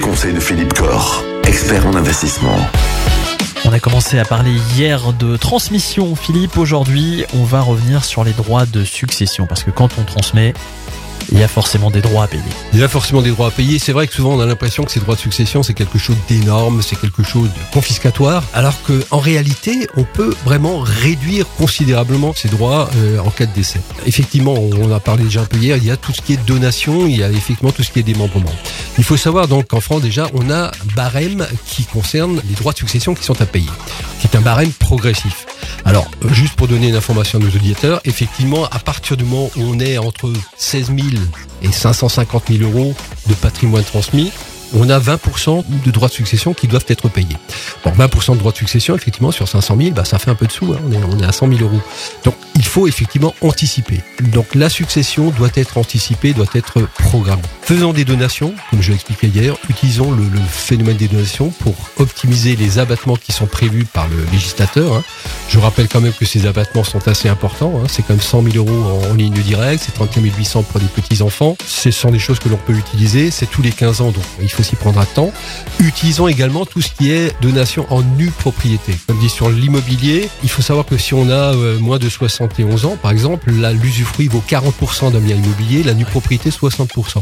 Conseils de Philippe Corr, expert en investissement. On a commencé à parler hier de transmission, Philippe. Aujourd'hui, on va revenir sur les droits de succession. Parce que quand on transmet, il y a forcément des droits à payer. Il y a forcément des droits à payer. C'est vrai que souvent on a l'impression que ces droits de succession c'est quelque chose d'énorme, c'est quelque chose de confiscatoire, alors que en réalité on peut vraiment réduire considérablement ces droits euh, en cas de décès. Effectivement, on a parlé déjà un peu hier, il y a tout ce qui est donation, il y a effectivement tout ce qui est démembrement. Il faut savoir donc qu'en France déjà on a un barème qui concerne les droits de succession qui sont à payer, qui est un barème progressif. Alors, juste pour donner une information à nos auditeurs, effectivement, à partir du moment où on est entre 16 000 et 550 000 euros de patrimoine transmis, on a 20% de droits de succession qui doivent être payés. Bon, 20% de droits de succession, effectivement, sur 500 000, bah, ça fait un peu de sous. Hein. On, est, à 100 000 euros. Donc, il faut effectivement anticiper. Donc, la succession doit être anticipée, doit être programmée. Faisons des donations, comme je l'expliquais hier. Utilisons le, phénomène des donations pour optimiser les abattements qui sont prévus par le législateur. Hein. Je rappelle quand même que ces abattements sont assez importants. Hein. C'est comme 100 000 euros en, ligne directe, c'est 31 800 pour les petits-enfants. Ce sont des choses que l'on peut utiliser. C'est tous les 15 ans, donc il faut prendre à temps. Utilisons également tout ce qui est donation en nue propriété. Comme dit sur l'immobilier, il faut savoir que si on a euh, moins de 71 ans, par exemple, l'usufruit vaut 40% d'un bien immobilier, la nue propriété 60%.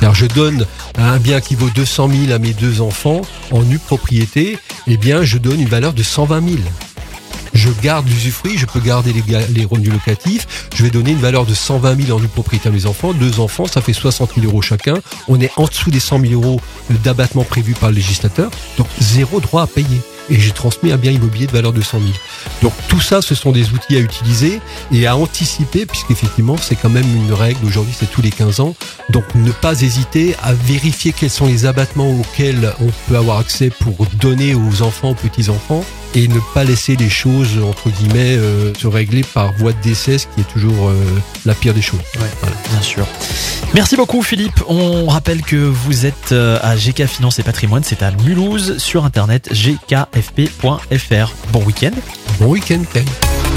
Alors je donne un bien qui vaut 200 000 à mes deux enfants en nue propriété, eh bien je donne une valeur de 120 000 je garde l'usufruit, je peux garder les, les revenus locatifs, je vais donner une valeur de 120 000 en nue propriété à mes enfants, deux enfants, ça fait 60 000 euros chacun, on est en dessous des 100 000 euros d'abattement prévu par le législateur, donc zéro droit à payer et j'ai transmis un bien immobilier de valeur de 100 000. Donc tout ça, ce sont des outils à utiliser et à anticiper, puisqu'effectivement, c'est quand même une règle. Aujourd'hui, c'est tous les 15 ans. Donc ne pas hésiter à vérifier quels sont les abattements auxquels on peut avoir accès pour donner aux enfants, aux petits-enfants, et ne pas laisser les choses, entre guillemets, euh, se régler par voie de décès, ce qui est toujours euh, la pire des choses. Ouais, voilà. Bien sûr. Merci beaucoup Philippe. On rappelle que vous êtes euh, à GK Finance et Patrimoine, c'est à Mulhouse sur internet gkfp.fr. Bon week-end. Bon week-end, Ken.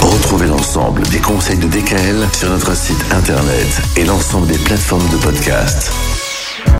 Retrouvez l'ensemble des conseils de DKL sur notre site internet et l'ensemble des plateformes de podcast.